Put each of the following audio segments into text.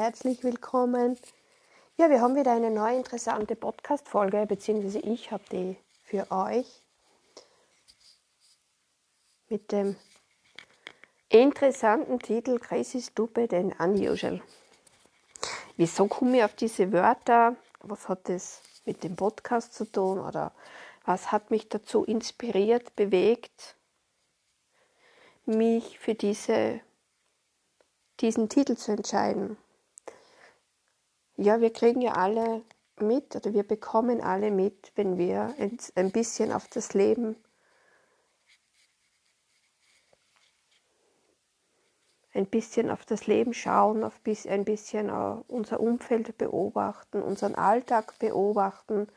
Herzlich willkommen. Ja, wir haben wieder eine neue interessante Podcast-Folge, beziehungsweise ich habe die für euch mit dem interessanten Titel Crazy Stupid and Unusual. Wieso komme ich auf diese Wörter? Was hat das mit dem Podcast zu tun? Oder was hat mich dazu inspiriert, bewegt, mich für diese diesen Titel zu entscheiden. Ja, wir kriegen ja alle mit oder wir bekommen alle mit, wenn wir ein bisschen auf das Leben ein bisschen auf das Leben schauen, auf ein bisschen unser Umfeld beobachten, unseren Alltag beobachten,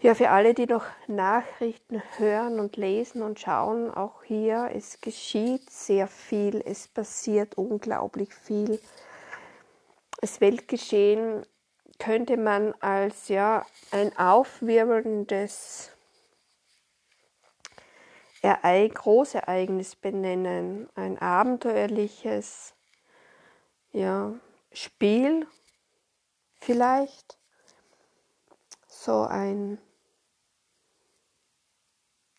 ja, für alle, die noch Nachrichten hören und lesen und schauen, auch hier, es geschieht sehr viel, es passiert unglaublich viel. Das Weltgeschehen könnte man als ja ein aufwirbelndes Ereig Großereignis benennen, ein abenteuerliches ja, Spiel vielleicht, so ein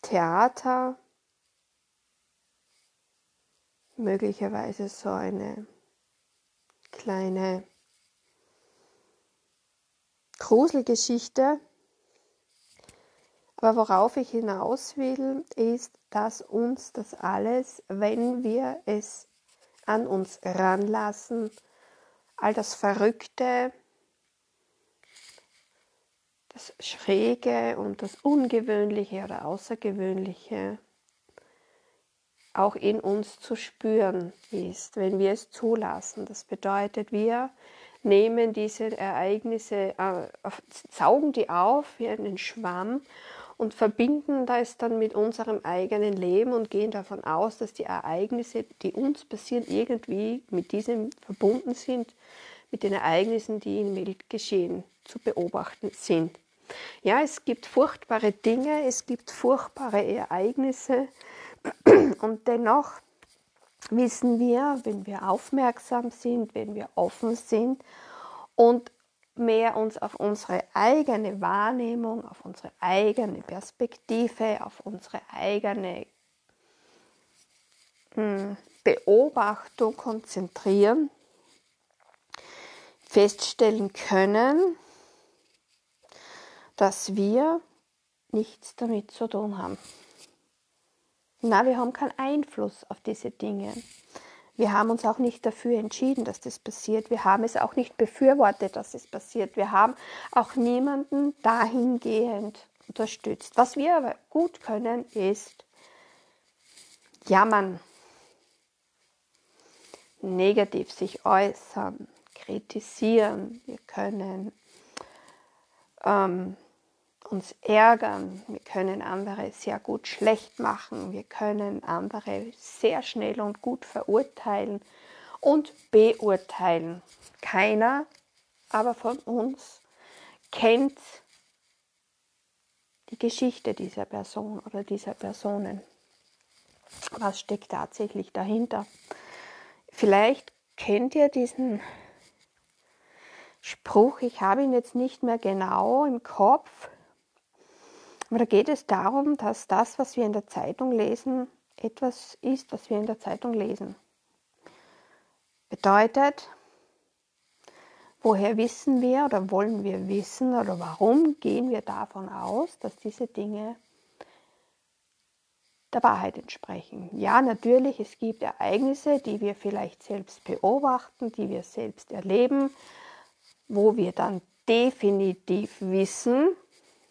Theater, möglicherweise so eine kleine Gruselgeschichte. Aber worauf ich hinaus will, ist, dass uns das alles, wenn wir es an uns ranlassen, all das Verrückte, das Schräge und das Ungewöhnliche oder Außergewöhnliche auch in uns zu spüren ist, wenn wir es zulassen. Das bedeutet, wir nehmen diese Ereignisse, äh, saugen die auf wie einen Schwamm und verbinden das dann mit unserem eigenen Leben und gehen davon aus, dass die Ereignisse, die uns passieren, irgendwie mit diesem verbunden sind, mit den Ereignissen, die im Weltgeschehen zu beobachten sind. Ja, es gibt furchtbare Dinge, es gibt furchtbare Ereignisse und dennoch wissen wir, wenn wir aufmerksam sind, wenn wir offen sind und mehr uns auf unsere eigene Wahrnehmung, auf unsere eigene Perspektive, auf unsere eigene hm, Beobachtung konzentrieren, feststellen können, dass wir nichts damit zu tun haben. Na, wir haben keinen Einfluss auf diese Dinge. Wir haben uns auch nicht dafür entschieden, dass das passiert. Wir haben es auch nicht befürwortet, dass es passiert. Wir haben auch niemanden dahingehend unterstützt. Was wir aber gut können, ist jammern, negativ sich äußern, kritisieren. Wir können ähm, uns ärgern, wir können andere sehr gut schlecht machen, wir können andere sehr schnell und gut verurteilen und beurteilen. Keiner aber von uns kennt die Geschichte dieser Person oder dieser Personen. Was steckt tatsächlich dahinter? Vielleicht kennt ihr diesen Spruch, ich habe ihn jetzt nicht mehr genau im Kopf, aber da geht es darum, dass das, was wir in der Zeitung lesen, etwas ist, was wir in der Zeitung lesen. Bedeutet, woher wissen wir oder wollen wir wissen oder warum gehen wir davon aus, dass diese Dinge der Wahrheit entsprechen. Ja, natürlich, es gibt Ereignisse, die wir vielleicht selbst beobachten, die wir selbst erleben, wo wir dann definitiv wissen,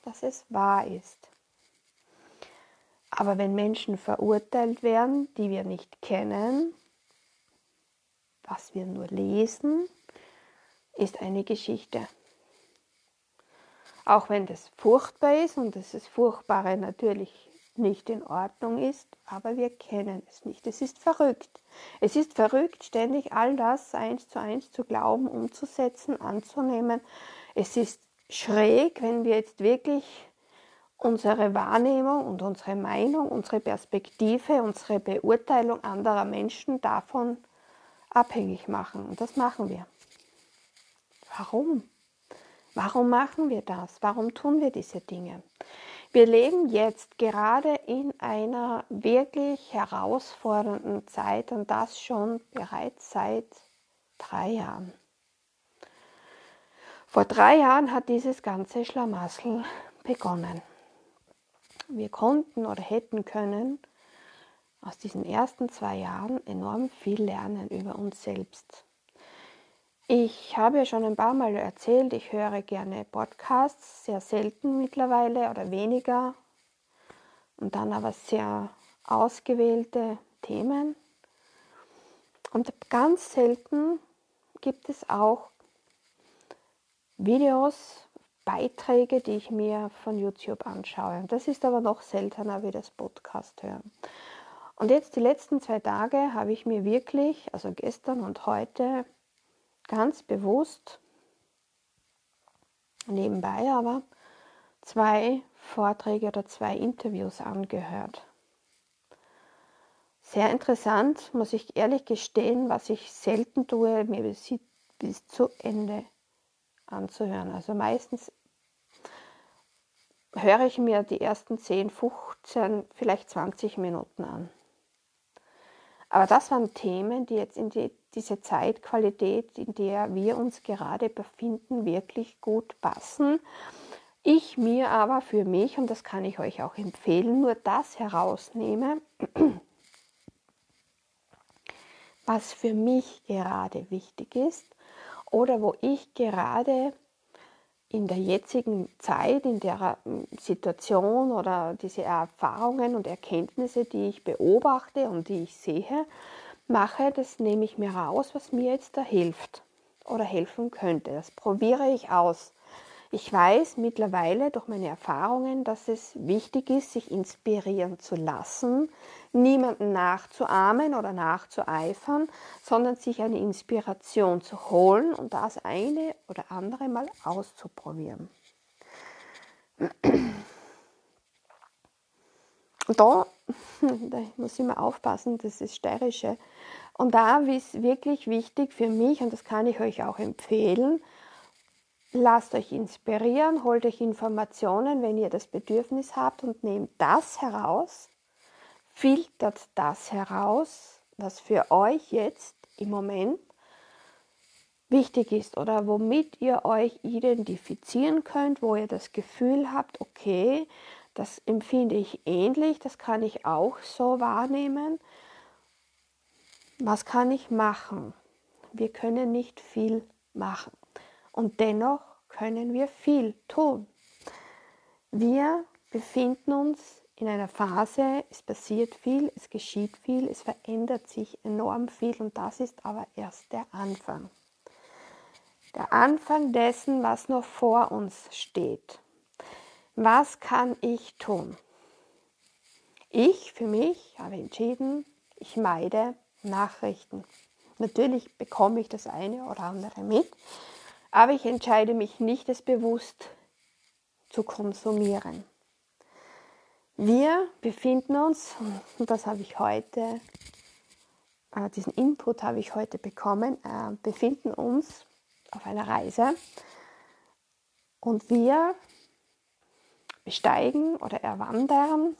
dass es wahr ist. Aber wenn Menschen verurteilt werden, die wir nicht kennen, was wir nur lesen, ist eine Geschichte. Auch wenn das furchtbar ist und das Furchtbare natürlich nicht in Ordnung ist, aber wir kennen es nicht. Es ist verrückt. Es ist verrückt, ständig all das eins zu eins zu glauben, umzusetzen, anzunehmen. Es ist schräg, wenn wir jetzt wirklich unsere Wahrnehmung und unsere Meinung, unsere Perspektive, unsere Beurteilung anderer Menschen davon abhängig machen. Und das machen wir. Warum? Warum machen wir das? Warum tun wir diese Dinge? Wir leben jetzt gerade in einer wirklich herausfordernden Zeit und das schon bereits seit drei Jahren. Vor drei Jahren hat dieses ganze Schlamassel begonnen. Wir konnten oder hätten können aus diesen ersten zwei Jahren enorm viel lernen über uns selbst. Ich habe ja schon ein paar Mal erzählt, ich höre gerne Podcasts, sehr selten mittlerweile oder weniger und dann aber sehr ausgewählte Themen. Und ganz selten gibt es auch Videos, Beiträge, die ich mir von YouTube anschaue. Das ist aber noch seltener wie das Podcast hören. Und jetzt die letzten zwei Tage habe ich mir wirklich, also gestern und heute, ganz bewusst, nebenbei aber, zwei Vorträge oder zwei Interviews angehört. Sehr interessant, muss ich ehrlich gestehen, was ich selten tue, mir bis, bis zu Ende anzuhören. Also meistens höre ich mir die ersten 10, 15, vielleicht 20 Minuten an. Aber das waren Themen, die jetzt in die, diese Zeitqualität, in der wir uns gerade befinden, wirklich gut passen. Ich mir aber für mich, und das kann ich euch auch empfehlen, nur das herausnehme, was für mich gerade wichtig ist oder wo ich gerade in der jetzigen Zeit, in der ähm, Situation oder diese Erfahrungen und Erkenntnisse, die ich beobachte und die ich sehe, mache, das nehme ich mir raus, was mir jetzt da hilft oder helfen könnte. Das probiere ich aus. Ich weiß mittlerweile durch meine Erfahrungen, dass es wichtig ist, sich inspirieren zu lassen, niemanden nachzuahmen oder nachzueifern, sondern sich eine Inspiration zu holen und das eine oder andere mal auszuprobieren. Und da, da muss ich mal aufpassen, das ist steirische. Und da ist wirklich wichtig für mich, und das kann ich euch auch empfehlen, Lasst euch inspirieren, holt euch Informationen, wenn ihr das Bedürfnis habt und nehmt das heraus, filtert das heraus, was für euch jetzt im Moment wichtig ist oder womit ihr euch identifizieren könnt, wo ihr das Gefühl habt, okay, das empfinde ich ähnlich, das kann ich auch so wahrnehmen. Was kann ich machen? Wir können nicht viel machen. Und dennoch können wir viel tun. Wir befinden uns in einer Phase, es passiert viel, es geschieht viel, es verändert sich enorm viel und das ist aber erst der Anfang. Der Anfang dessen, was noch vor uns steht. Was kann ich tun? Ich für mich habe entschieden, ich meide Nachrichten. Natürlich bekomme ich das eine oder andere mit, aber ich entscheide mich nicht, es bewusst zu konsumieren. Wir befinden uns, und das habe ich heute, äh, diesen Input habe ich heute bekommen, äh, befinden uns auf einer Reise und wir besteigen oder erwandern,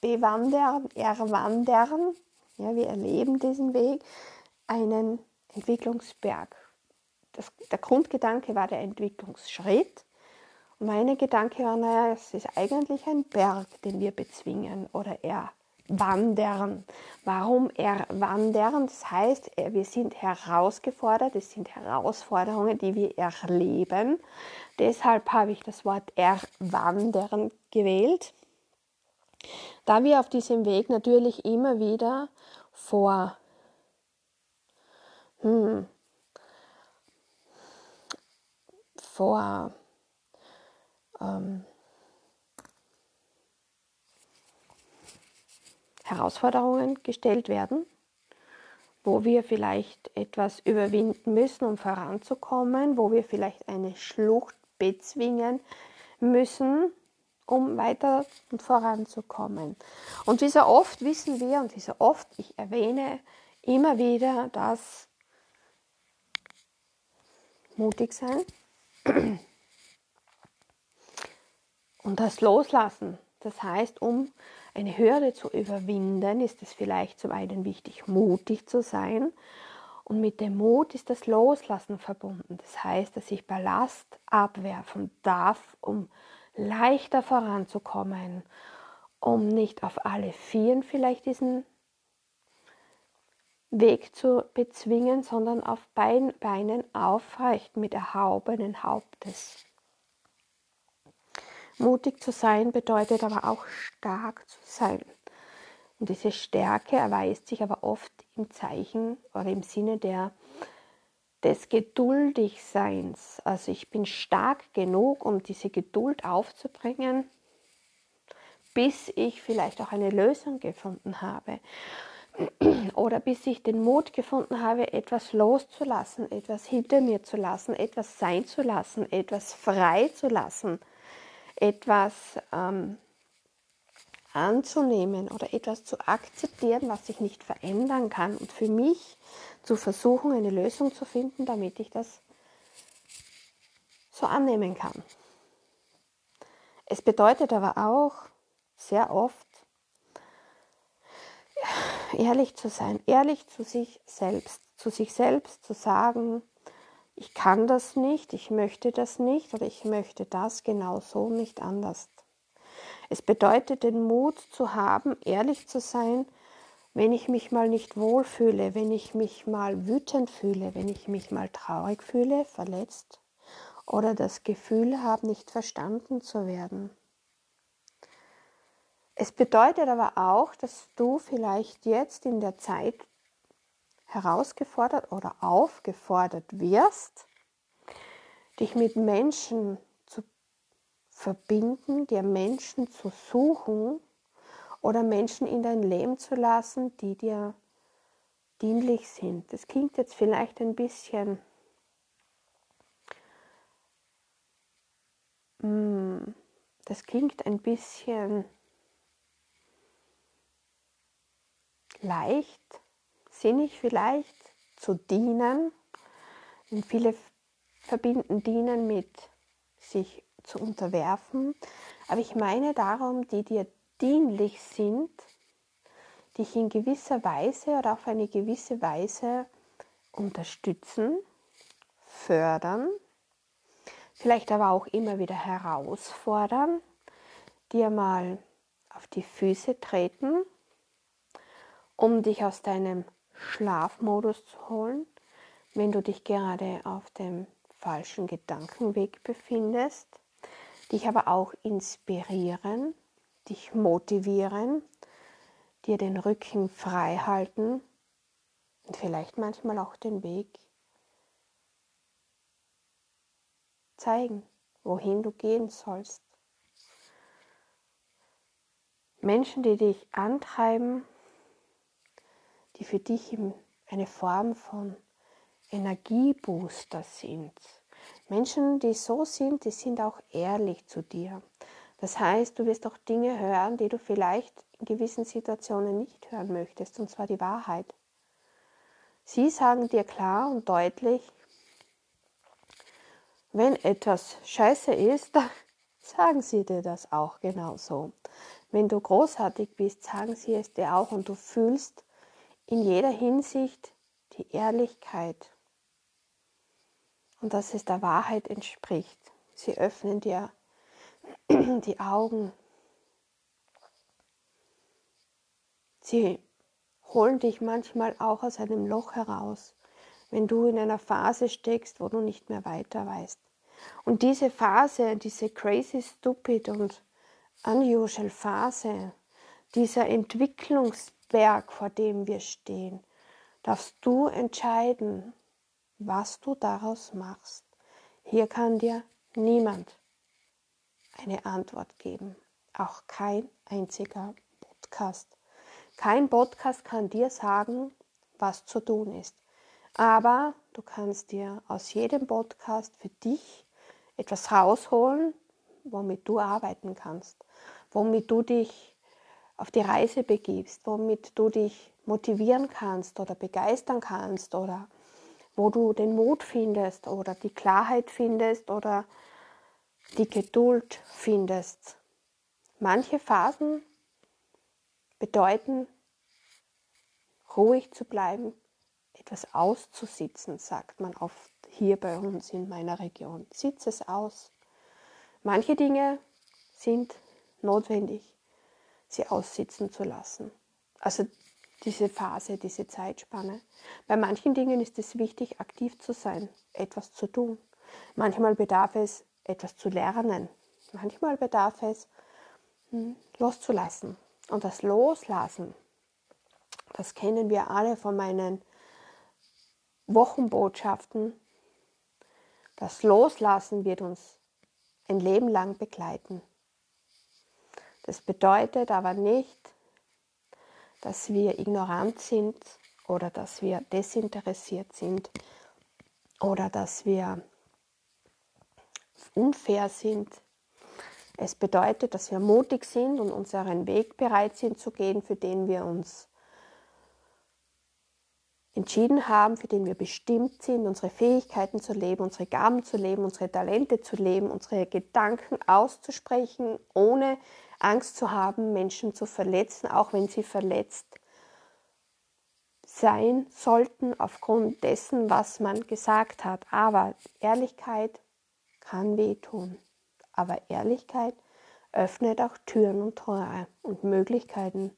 bewandern, erwandern, ja, wir erleben diesen Weg, einen Entwicklungsberg das, der Grundgedanke war der Entwicklungsschritt. Und meine Gedanke war, naja, es ist eigentlich ein Berg, den wir bezwingen oder erwandern. Warum erwandern? Das heißt, wir sind herausgefordert, es sind Herausforderungen, die wir erleben. Deshalb habe ich das Wort erwandern gewählt. Da wir auf diesem Weg natürlich immer wieder vor hm, vor ähm, Herausforderungen gestellt werden, wo wir vielleicht etwas überwinden müssen, um voranzukommen, wo wir vielleicht eine Schlucht bezwingen müssen, um weiter und voranzukommen. Und wie so oft wissen wir und wie so oft ich erwähne, immer wieder das mutig sein und das Loslassen. Das heißt, um eine Hürde zu überwinden, ist es vielleicht zum einen wichtig, mutig zu sein. Und mit dem Mut ist das Loslassen verbunden. Das heißt, dass ich Ballast abwerfen darf, um leichter voranzukommen, um nicht auf alle Vieren vielleicht diesen Weg zu bezwingen, sondern auf Beinen aufrecht mit erhaubenen Hauptes. Mutig zu sein bedeutet aber auch stark zu sein. Und diese Stärke erweist sich aber oft im Zeichen oder im Sinne der, des Geduldigseins. Also ich bin stark genug, um diese Geduld aufzubringen, bis ich vielleicht auch eine Lösung gefunden habe. Oder bis ich den Mut gefunden habe, etwas loszulassen, etwas hinter mir zu lassen, etwas sein zu lassen, etwas frei zu lassen etwas ähm, anzunehmen oder etwas zu akzeptieren, was ich nicht verändern kann und für mich zu versuchen, eine Lösung zu finden, damit ich das so annehmen kann. Es bedeutet aber auch sehr oft, ehrlich zu sein, ehrlich zu sich selbst, zu sich selbst zu sagen, ich kann das nicht, ich möchte das nicht oder ich möchte das genau so nicht anders. Es bedeutet den Mut zu haben, ehrlich zu sein, wenn ich mich mal nicht wohlfühle, wenn ich mich mal wütend fühle, wenn ich mich mal traurig fühle, verletzt oder das Gefühl habe, nicht verstanden zu werden. Es bedeutet aber auch, dass du vielleicht jetzt in der Zeit herausgefordert oder aufgefordert wirst, dich mit Menschen zu verbinden, dir Menschen zu suchen oder Menschen in dein Leben zu lassen, die dir dienlich sind. Das klingt jetzt vielleicht ein bisschen hm, das klingt ein bisschen leicht, sinnig vielleicht, zu dienen. Und viele verbinden dienen mit sich zu unterwerfen. Aber ich meine darum, die dir dienlich sind, dich in gewisser Weise oder auf eine gewisse Weise unterstützen, fördern, vielleicht aber auch immer wieder herausfordern, dir mal auf die Füße treten, um dich aus deinem Schlafmodus zu holen, wenn du dich gerade auf dem falschen Gedankenweg befindest, dich aber auch inspirieren, dich motivieren, dir den Rücken frei halten und vielleicht manchmal auch den Weg zeigen, wohin du gehen sollst. Menschen, die dich antreiben, die für dich eine Form von Energiebooster sind. Menschen, die so sind, die sind auch ehrlich zu dir. Das heißt, du wirst auch Dinge hören, die du vielleicht in gewissen Situationen nicht hören möchtest, und zwar die Wahrheit. Sie sagen dir klar und deutlich, wenn etwas scheiße ist, sagen sie dir das auch genauso. Wenn du großartig bist, sagen sie es dir auch und du fühlst in jeder Hinsicht die Ehrlichkeit und dass es der Wahrheit entspricht. Sie öffnen dir die Augen. Sie holen dich manchmal auch aus einem Loch heraus, wenn du in einer Phase steckst, wo du nicht mehr weiter weißt. Und diese Phase, diese crazy, stupid und unusual Phase, dieser Entwicklungsberg, vor dem wir stehen, darfst du entscheiden, was du daraus machst. Hier kann dir niemand eine Antwort geben, auch kein einziger Podcast. Kein Podcast kann dir sagen, was zu tun ist. Aber du kannst dir aus jedem Podcast für dich etwas rausholen, womit du arbeiten kannst, womit du dich auf die Reise begibst, womit du dich motivieren kannst oder begeistern kannst oder wo du den Mut findest oder die Klarheit findest oder die Geduld findest. Manche Phasen bedeuten, ruhig zu bleiben, etwas auszusitzen, sagt man oft hier bei uns in meiner Region. Sitz es aus. Manche Dinge sind notwendig, sie aussitzen zu lassen. Also diese Phase, diese Zeitspanne. Bei manchen Dingen ist es wichtig, aktiv zu sein, etwas zu tun. Manchmal bedarf es, etwas zu lernen. Manchmal bedarf es, hm, loszulassen. Und das Loslassen, das kennen wir alle von meinen Wochenbotschaften. Das Loslassen wird uns ein Leben lang begleiten. Das bedeutet aber nicht, dass wir ignorant sind oder dass wir desinteressiert sind oder dass wir unfair sind. Es bedeutet, dass wir mutig sind und unseren Weg bereit sind zu gehen, für den wir uns entschieden haben, für den wir bestimmt sind, unsere Fähigkeiten zu leben, unsere Gaben zu leben, unsere Talente zu leben, unsere Gedanken auszusprechen, ohne Angst zu haben, Menschen zu verletzen, auch wenn sie verletzt sein sollten aufgrund dessen, was man gesagt hat. Aber Ehrlichkeit kann wehtun. Aber Ehrlichkeit öffnet auch Türen und Tore und Möglichkeiten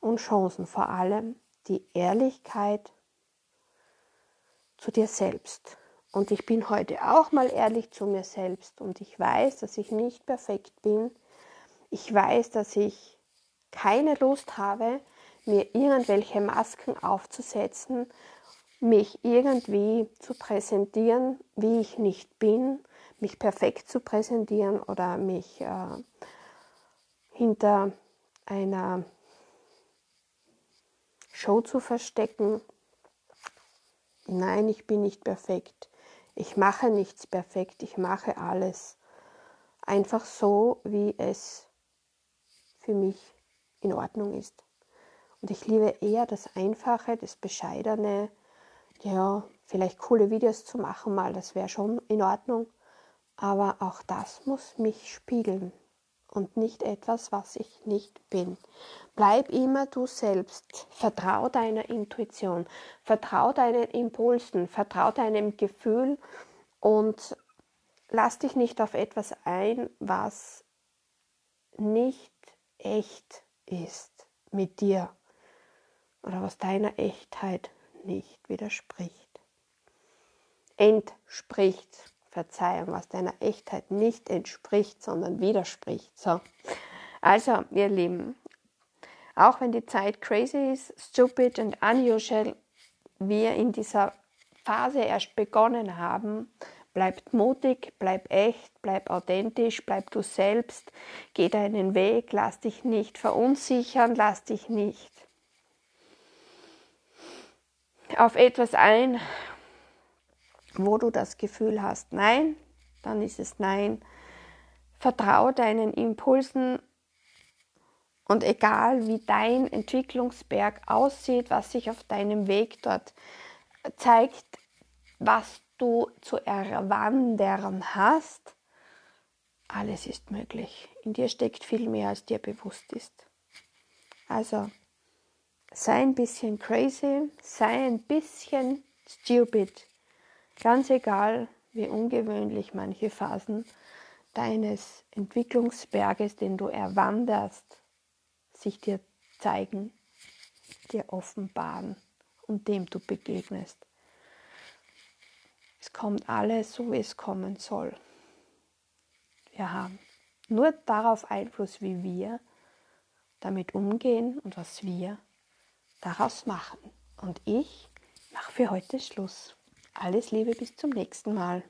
und Chancen. Vor allem die Ehrlichkeit zu dir selbst. Und ich bin heute auch mal ehrlich zu mir selbst und ich weiß, dass ich nicht perfekt bin. Ich weiß, dass ich keine Lust habe, mir irgendwelche Masken aufzusetzen, mich irgendwie zu präsentieren, wie ich nicht bin, mich perfekt zu präsentieren oder mich äh, hinter einer Show zu verstecken. Nein, ich bin nicht perfekt. Ich mache nichts perfekt. Ich mache alles einfach so, wie es für mich in Ordnung ist. Und ich liebe eher das Einfache, das Bescheidene. Ja, vielleicht coole Videos zu machen mal, das wäre schon in Ordnung. Aber auch das muss mich spiegeln und nicht etwas, was ich nicht bin. Bleib immer du selbst. Vertrau deiner Intuition. Vertrau deinen Impulsen. Vertrau deinem Gefühl und lass dich nicht auf etwas ein, was nicht echt ist mit dir oder was deiner Echtheit nicht widerspricht. Entspricht, Verzeihung, was deiner Echtheit nicht entspricht, sondern widerspricht. So. Also, ihr Lieben, auch wenn die Zeit crazy ist, stupid und unusual, wir in dieser Phase erst begonnen haben, bleibt mutig, bleib echt, bleib authentisch, bleib du selbst, geh deinen Weg, lass dich nicht verunsichern, lass dich nicht auf etwas ein, wo du das Gefühl hast, nein, dann ist es nein. Vertraue deinen Impulsen und egal wie dein Entwicklungsberg aussieht, was sich auf deinem Weg dort zeigt, was du zu erwandern hast, alles ist möglich. In dir steckt viel mehr, als dir bewusst ist. Also sei ein bisschen crazy, sei ein bisschen stupid. Ganz egal, wie ungewöhnlich manche Phasen deines Entwicklungsberges, den du erwanderst, sich dir zeigen, dir offenbaren und dem du begegnest. Es kommt alles so, wie es kommen soll. Wir haben nur darauf Einfluss, wie wir damit umgehen und was wir daraus machen. Und ich mache für heute Schluss. Alles Liebe bis zum nächsten Mal.